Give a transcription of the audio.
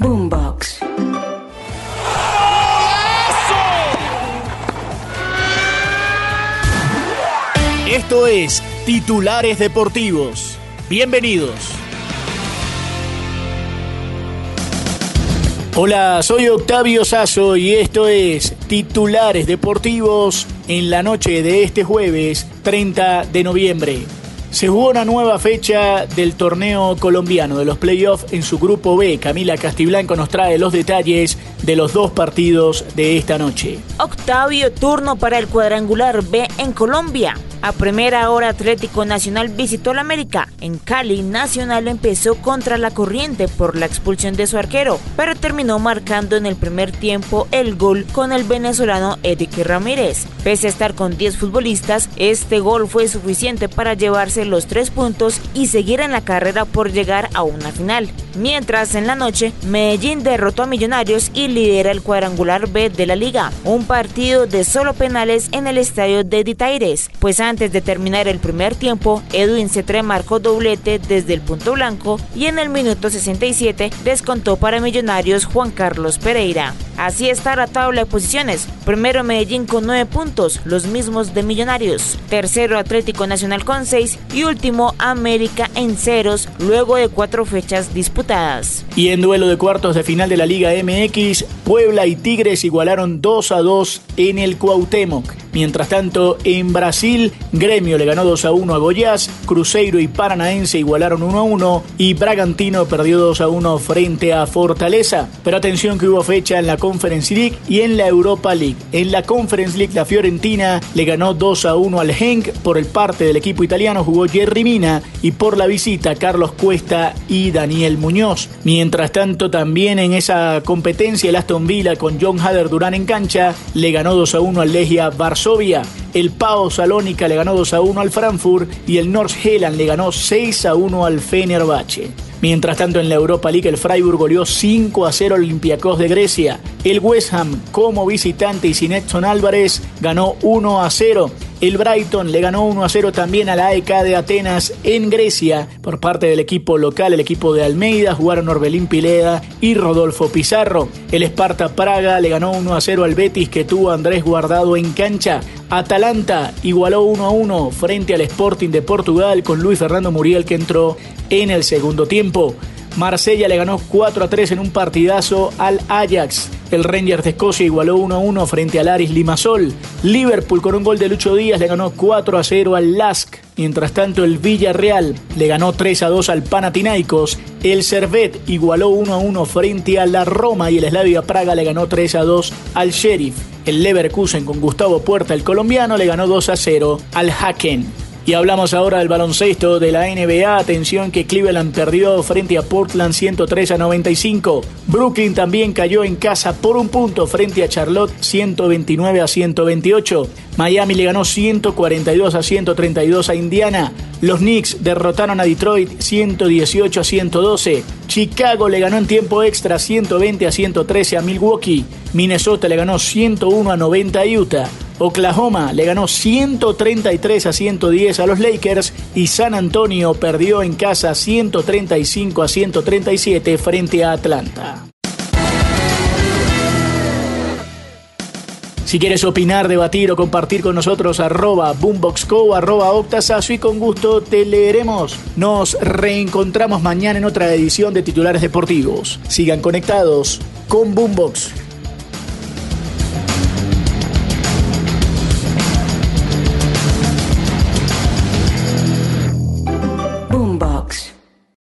Boombox. Esto es Titulares Deportivos. Bienvenidos. Hola, soy Octavio Sazo y esto es Titulares Deportivos en la noche de este jueves 30 de noviembre. Se jugó una nueva fecha del torneo colombiano de los playoffs en su grupo B. Camila Castiblanco nos trae los detalles de los dos partidos de esta noche. Octavio, turno para el cuadrangular B en Colombia. A primera hora Atlético Nacional visitó la América. En Cali, Nacional empezó contra la corriente por la expulsión de su arquero, pero terminó marcando en el primer tiempo el gol con el venezolano Edique Ramírez. Pese a estar con 10 futbolistas, este gol fue suficiente para llevarse los tres puntos y seguir en la carrera por llegar a una final. Mientras en la noche, Medellín derrotó a Millonarios y lidera el cuadrangular B de la liga, un partido de solo penales en el estadio de Ditaires, pues antes de terminar el primer tiempo, Edwin Cetre marcó doblete desde el punto blanco y en el minuto 67 descontó para Millonarios Juan Carlos Pereira. Así está la tabla de posiciones. Primero Medellín con 9 puntos, los mismos de Millonarios. Tercero Atlético Nacional con 6 y último América en ceros luego de cuatro fechas disputadas. Y en duelo de cuartos de final de la Liga MX, Puebla y Tigres igualaron 2 a 2 en el Cuauhtémoc. Mientras tanto, en Brasil, Gremio le ganó 2 a 1 a Goiás, Cruzeiro y Paranaense igualaron 1 a 1 y Bragantino perdió 2 a 1 frente a Fortaleza. Pero atención que hubo fecha en la Conference League y en la Europa League. En la Conference League la Fiorentina le ganó 2 a 1 al Henk, por el parte del equipo italiano jugó Jerry Mina y por la visita Carlos Cuesta y Daniel Muñoz. Mientras tanto también en esa competencia el Aston Villa con John Hader Durán en cancha le ganó 2 a 1 al Legia Varsovia. El Pau Salónica le ganó 2 a 1 al Frankfurt y el North Helland le ganó 6 a 1 al Fenerbahce. Mientras tanto, en la Europa League, el Freiburg goleó 5 a 0 al Olympiacos de Grecia. El West Ham, como visitante y sin Edson Álvarez, ganó 1 a 0. El Brighton le ganó 1 a 0 también a la AEK de Atenas en Grecia por parte del equipo local, el equipo de Almeida, jugaron Orbelín Pileda y Rodolfo Pizarro. El Sparta Praga le ganó 1 a 0 al Betis que tuvo Andrés Guardado en cancha. Atalanta igualó 1 a 1 frente al Sporting de Portugal con Luis Fernando Muriel que entró en el segundo tiempo. Marsella le ganó 4 a 3 en un partidazo al Ajax. El Rangers de Escocia igualó 1 a 1 frente al Aris Limasol. Liverpool con un gol de Lucho Díaz le ganó 4 a 0 al Lask. Mientras tanto el Villarreal le ganó 3 a 2 al Panathinaikos. El Servet igualó 1 a 1 frente a la Roma y el Slavia Praga le ganó 3 a 2 al Sheriff. El Leverkusen con Gustavo Puerta, el colombiano, le ganó 2 a 0 al Haken. Y hablamos ahora del baloncesto de la NBA. Atención que Cleveland perdió frente a Portland 103 a 95. Brooklyn también cayó en casa por un punto frente a Charlotte 129 a 128. Miami le ganó 142 a 132 a Indiana. Los Knicks derrotaron a Detroit 118 a 112. Chicago le ganó en tiempo extra 120 a 113 a Milwaukee. Minnesota le ganó 101 a 90 a Utah. Oklahoma le ganó 133 a 110 a los Lakers y San Antonio perdió en casa 135 a 137 frente a Atlanta. Si quieres opinar, debatir o compartir con nosotros, arroba boomboxco, arroba octasazo y con gusto te leeremos. Nos reencontramos mañana en otra edición de Titulares Deportivos. Sigan conectados con Boombox.